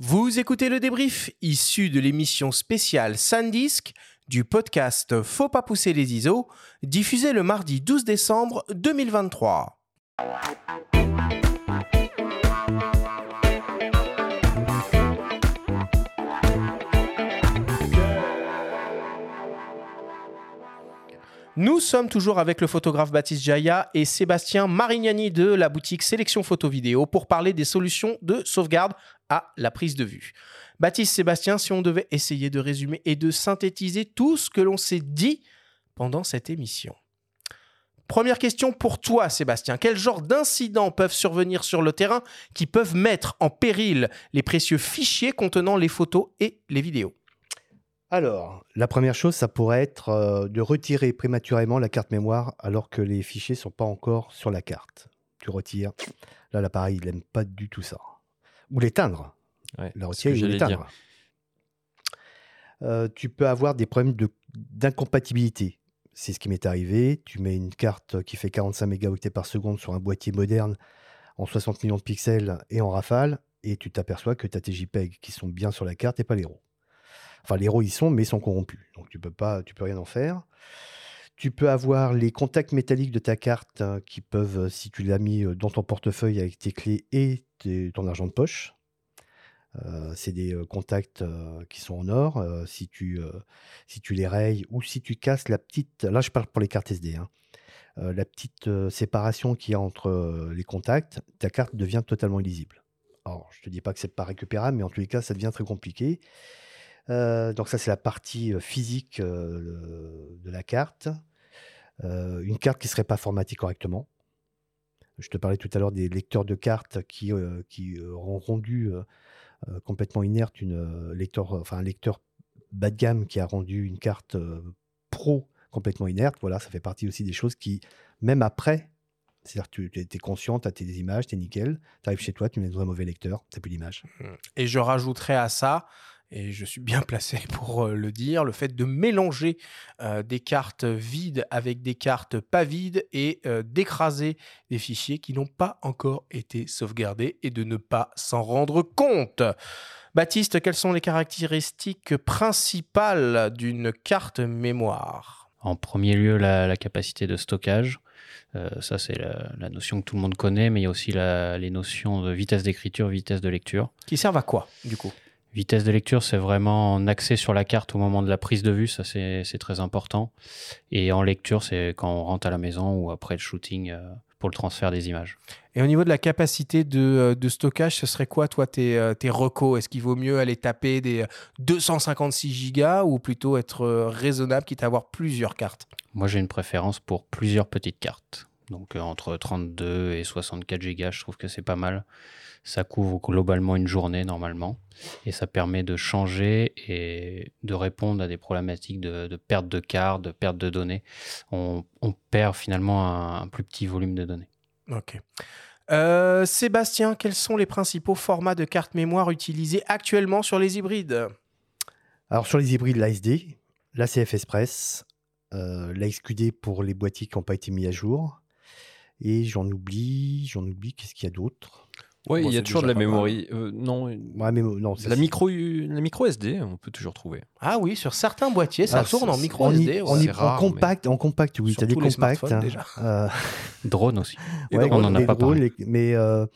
Vous écoutez le débrief issu de l'émission spéciale Sandisk du podcast Faut pas pousser les ISO, diffusé le mardi 12 décembre 2023. Nous sommes toujours avec le photographe Baptiste Jaya et Sébastien Marignani de la boutique Sélection Photo Vidéo pour parler des solutions de sauvegarde à la prise de vue. Baptiste, Sébastien, si on devait essayer de résumer et de synthétiser tout ce que l'on s'est dit pendant cette émission. Première question pour toi, Sébastien. Quel genre d'incidents peuvent survenir sur le terrain qui peuvent mettre en péril les précieux fichiers contenant les photos et les vidéos? Alors, la première chose, ça pourrait être euh, de retirer prématurément la carte mémoire alors que les fichiers sont pas encore sur la carte. Tu retires. Là, l'appareil, il n'aime pas du tout ça. Ou l'éteindre. Ouais, retirer ou l'éteindre. Euh, tu peux avoir des problèmes de- d'incompatibilité. C'est ce qui m'est arrivé. Tu mets une carte qui fait 45 mégaoctets par seconde sur un boîtier moderne en 60 millions de pixels et en rafale, et tu t'aperçois que tu as tes JPEG qui sont bien sur la carte et pas les RAW. Enfin, les RAW, ils sont, mais ils sont corrompus. Donc, tu peux pas, tu peux rien en faire. Tu peux avoir les contacts métalliques de ta carte hein, qui peuvent, euh, si tu l'as mis euh, dans ton portefeuille avec tes clés et ton argent de poche, euh, c'est des contacts qui sont en or. si, tu, si tu les rayes ou si tu casses la petite. Là, je parle pour les cartes SD. hein, la petite séparation qu'il y a entre les contacts, ta carte devient totalement illisible. Alors, je te dis pas que c'est pas récupérable, mais en tous les cas, ça devient très compliqué. Euh, donc ça, c'est la partie euh, physique euh, de la carte. Une carte qui ne serait pas formatée correctement. Je te parlais tout à l'heure des lecteurs de cartes qui, qui ont rendu complètement inerte une, lecteur, enfin, un lecteur bas de gamme qui a rendu une carte pro complètement inerte. Voilà, ça fait partie aussi des choses qui, même après, c'est-à-dire que tu es conscient, tu as tes images, tu es nickel, tu arrives chez toi, tu mets dans un mauvais lecteur, tu n'as plus d'image. Et je rajouterais à ça, et je suis bien placé pour euh, le dire, le fait de mélanger euh, des cartes vides avec des cartes pas vides et euh, d'écraser des fichiers qui n'ont pas encore été sauvegardés et de ne pas s'en rendre compte. Baptiste, quelles sont les caractéristiques principales d'une carte mémoire? En premier lieu, la, la capacité de stockage. Euh, ça, c'est la, la notion que tout le monde connaît, mais il y a aussi la- les notions de vitesse d'écriture, vitesse de lecture. Qui servent à quoi, du coup? Vitesse de lecture, c'est vraiment en accès sur la carte au moment de la prise de vue, ça c'est très important. Et en lecture, c'est quand on rentre à la maison ou après le shooting euh, pour le transfert des images. Et au niveau de la capacité de, euh, de stockage, ce serait quoi, toi, tes, euh, tes recos? Est-ce qu'il vaut mieux aller taper des euh, 256 gigas ou plutôt être raisonnable, quitte à avoir plusieurs cartes? Moi, j'ai une préférence pour plusieurs petites cartes. Donc euh, entre 32 et 64 gigas, je trouve que c'est pas mal. Ça couvre globalement une journée normalement. Et ça permet de changer et de répondre à des problématiques de, de perte de cartes, de perte de données. On, on perd finalement un, un plus petit volume de données. Ok. Euh, Sébastien, quels sont les principaux formats de carte mémoire utilisés actuellement sur les hybrides? Alors sur les hybrides, l'ASD, la CF Express, euh, la XQD pour les boîtiers qui n'ont pas été mis à jour. Et j'en oublie, j'en oublie, qu'est-ce qu'il y a d'autre? Oui, Bon, il y a toujours de la mémoire. euh, non, Ouais, mais non, ça, la micro, la micro SD, on peut toujours trouver. Ah oui, sur certains boîtiers, ça Ah, tourne en micro en, SD. ouais. en hy- c'est en rare, compact, en compact, oui, tu as des compacts. hein. déjà. Euh, Drone aussi. Drone, on en a pas drones, parlé. les- mais euh,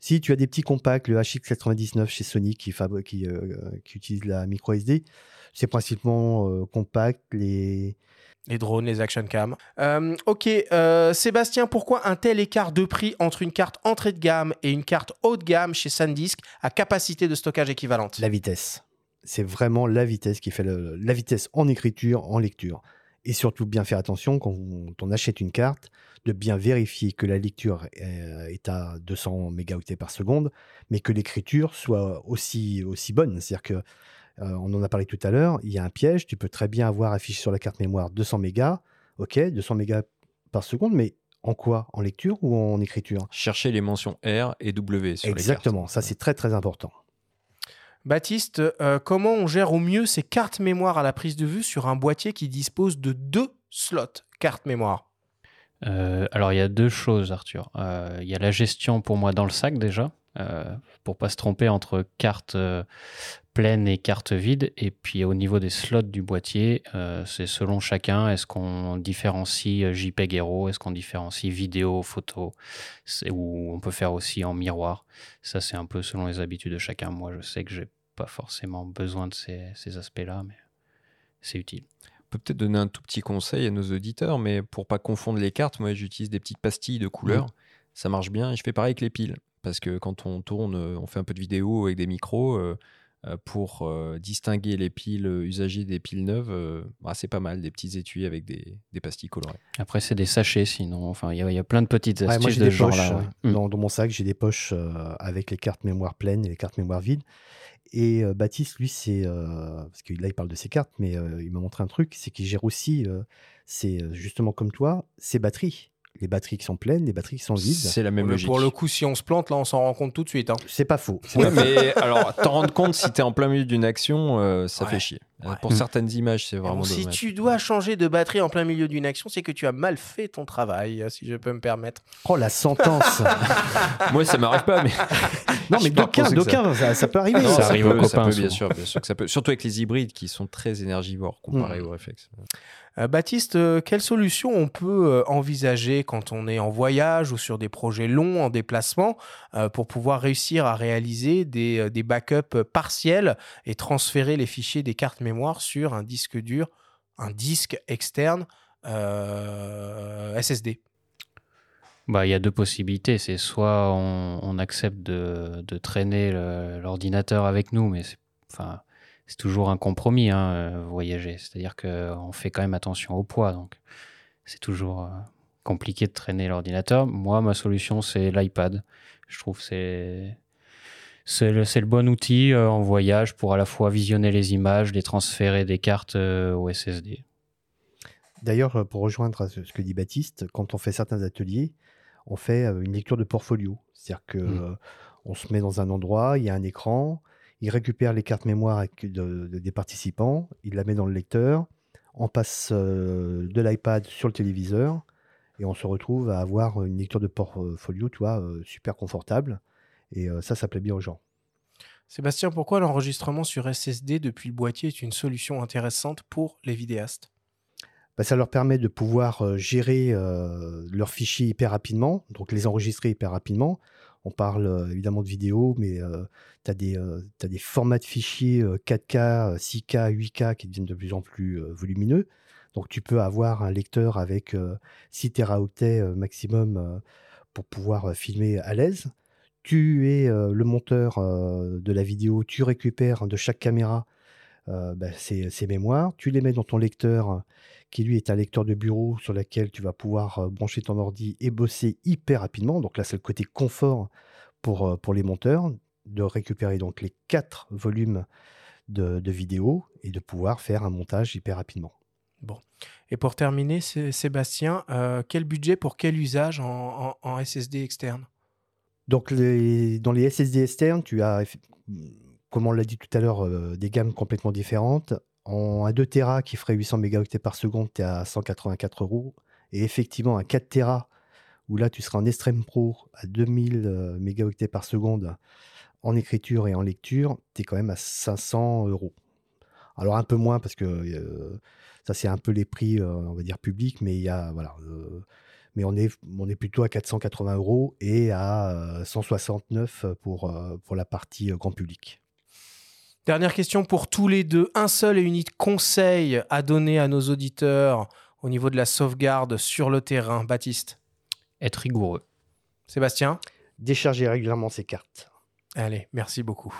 si tu as des petits compacts, le HX99 chez Sony qui, qui, euh, qui utilise la micro SD, c'est principalement euh, compact. Les... Les drones, les action cam. Euh, ok, euh, Sébastien, pourquoi un tel écart de prix entre une carte entrée de gamme et une carte haut de gamme chez SanDisk à capacité de stockage équivalente? La vitesse. C'est vraiment la vitesse qui fait la vitesse en écriture, en lecture. Et surtout, bien faire attention quand on, achète une carte, de bien vérifier que la lecture euh, est à 200 mégaoctets par seconde, mais que l'écriture soit aussi, aussi bonne. C'est-à-dire que, on en a parlé tout à l'heure, il y a un piège, tu peux très bien avoir affiché sur la carte mémoire 200 mégas, ok, 200 mégas par seconde, mais en quoi? En lecture ou en écriture? Cherchez les mentions R et W sur Exactement, les cartes. ça c'est très très important. Baptiste, euh, comment on gère au mieux ces cartes mémoire à la prise de vue sur un boîtier qui dispose de deux slots carte mémoire? Euh, alors, il y a deux choses, Arthur. Euh, Il y a la gestion pour moi dans le sac déjà. Euh, pour pas se tromper entre carte euh, pleine et carte vide. Et puis au niveau des slots du boîtier, euh, c'est selon chacun. Est-ce qu'on différencie JPEG Hero? Est-ce qu'on différencie vidéo, photo? Ou on peut faire aussi en miroir. Ça, c'est un peu selon les habitudes de chacun. Moi, je sais que j'ai pas forcément besoin de ces, ces aspects-là, mais c'est utile. On peut peut-être donner un tout petit conseil à nos auditeurs, mais pour pas confondre les cartes, moi j'utilise des petites pastilles de couleurs. Ça marche bien et je fais pareil avec les piles. Parce que quand on tourne, euh, on fait un peu de vidéo avec des micros, euh, euh, pour euh, distinguer les piles usagées des piles neuves, euh, bah, c'est pas mal, des petits étuis avec des, des pastilles colorées. Après, c'est des sachets sinon. Enfin, il y, a- il y a plein de petites Ouais, astuces moi, j'ai de des genre poches. là. euh, Dans, dans mon sac, j'ai des poches euh, avec les cartes mémoire pleines et les cartes mémoire vides. Et euh, Baptiste, lui, c'est. euh, parce que là, il parle de ses cartes, mais euh, il m'a montré un truc c'est qu'il gère aussi, euh, c'est justement comme toi, ses batteries. Les batteries qui sont pleines, les batteries qui sont vides. C'est la même logique. Pour le coup, si on se plante, là, on s'en rend compte tout de suite. hein. C'est pas faux. Ouais, mais alors, t'en rendre compte si t'es en plein milieu d'une action, euh, ça Ouais. fait chier. Euh, Ouais. Pour certaines images, c'est vraiment Bon, si tu dois changer de batterie en plein milieu d'une action, c'est que tu as mal fait ton travail, si je peux me permettre. Oh, la sentence Moi, ça m'arrive pas, mais. Non, mais d'aucuns, ça- ça, ça peut arriver. Non, Ça arrive peut, aux ça copains, peut, bien sûr, bien sûr que ça peut. Surtout avec les hybrides qui sont très énergivores comparés Mm. au réflexe. Euh, Baptiste, euh, quelle solution on peut euh, envisager quand on est en voyage ou sur des projets longs en déplacement pour pouvoir réussir à réaliser des, des backups partiels et transférer les fichiers des cartes mémoire sur un disque dur, un disque externe euh, SSD Bah, il y a deux possibilités. C'est soit on, on accepte de, de traîner l'ordinateur avec nous, mais enfin, c'est toujours un compromis, hein, euh, voyager. C'est-à-dire qu'on fait quand même attention au poids. Donc, c'est toujours euh, compliqué de traîner l'ordinateur. Moi, ma solution, c'est l'iPad. Je trouve que c'est. C'est le, bon outil euh, en voyage pour à la fois visionner les images, les transférer des cartes euh, au SSD. D'ailleurs, euh, pour rejoindre ce que dit Baptiste, quand on fait certains ateliers, on fait euh, une lecture de portfolio. C'est-à-dire que Mm. euh, on se met dans un endroit, il y a un écran, il récupère les cartes mémoire avec- de- de- des participants, il la met dans le lecteur, on passe euh, de l'iPad sur le téléviseur et on se retrouve à avoir une lecture de portfolio, tu vois, euh, super confortable. Et euh, ça, ça plaît bien aux gens. Sébastien, pourquoi l'enregistrement sur SSD depuis le boîtier est une solution intéressante pour les vidéastes? Bah, ça leur permet de pouvoir gérer leurs fichiers hyper rapidement, donc les enregistrer hyper rapidement. On parle euh, évidemment de vidéo, mais tu as, des formats de fichiers euh, 4K, euh, 6K, 8K qui deviennent de plus en plus euh, volumineux. Donc tu peux avoir un lecteur avec euh, 6 teraoctets euh, maximum euh, pour pouvoir euh, filmer à l'aise. Tu es euh, le monteur euh, de la vidéo, tu récupères de chaque caméra euh, bah, mémoires, tu les mets dans ton lecteur qui lui est un lecteur de bureau sur lequel tu vas pouvoir brancher ton ordi et bosser hyper rapidement. Donc là, c'est le côté confort pour, pour les monteurs, de récupérer donc les quatre volumes de, de vidéos et de pouvoir faire un montage hyper rapidement. Et pour terminer, Sé- Sébastien, euh, quel budget pour quel usage en, en- en SSD externe? Donc les- dans les SSD externes, tu as, comme on l'a dit tout à l'heure, euh, des gammes complètement différentes. Un 2 Tera qui ferait 800 mégaoctets par seconde, tu es à 184 euros. Et effectivement, un 4 Tera, où là tu seras en Extreme Pro à 2000 euh, mégaoctets par seconde en écriture et en lecture, tu es quand même à 500 euros. Alors un peu moins parce que euh, ça c'est un peu les prix, euh, on va dire publics, mais il y a voilà. mais on est, plutôt à 480 euros et à euh, 169 pour, pour la partie grand public. Dernière question pour tous les deux. Un seul et unique conseil à donner à nos auditeurs au niveau de la sauvegarde sur le terrain. Baptiste, Être rigoureux. Sébastien Décharger régulièrement ses cartes. Allez, merci beaucoup.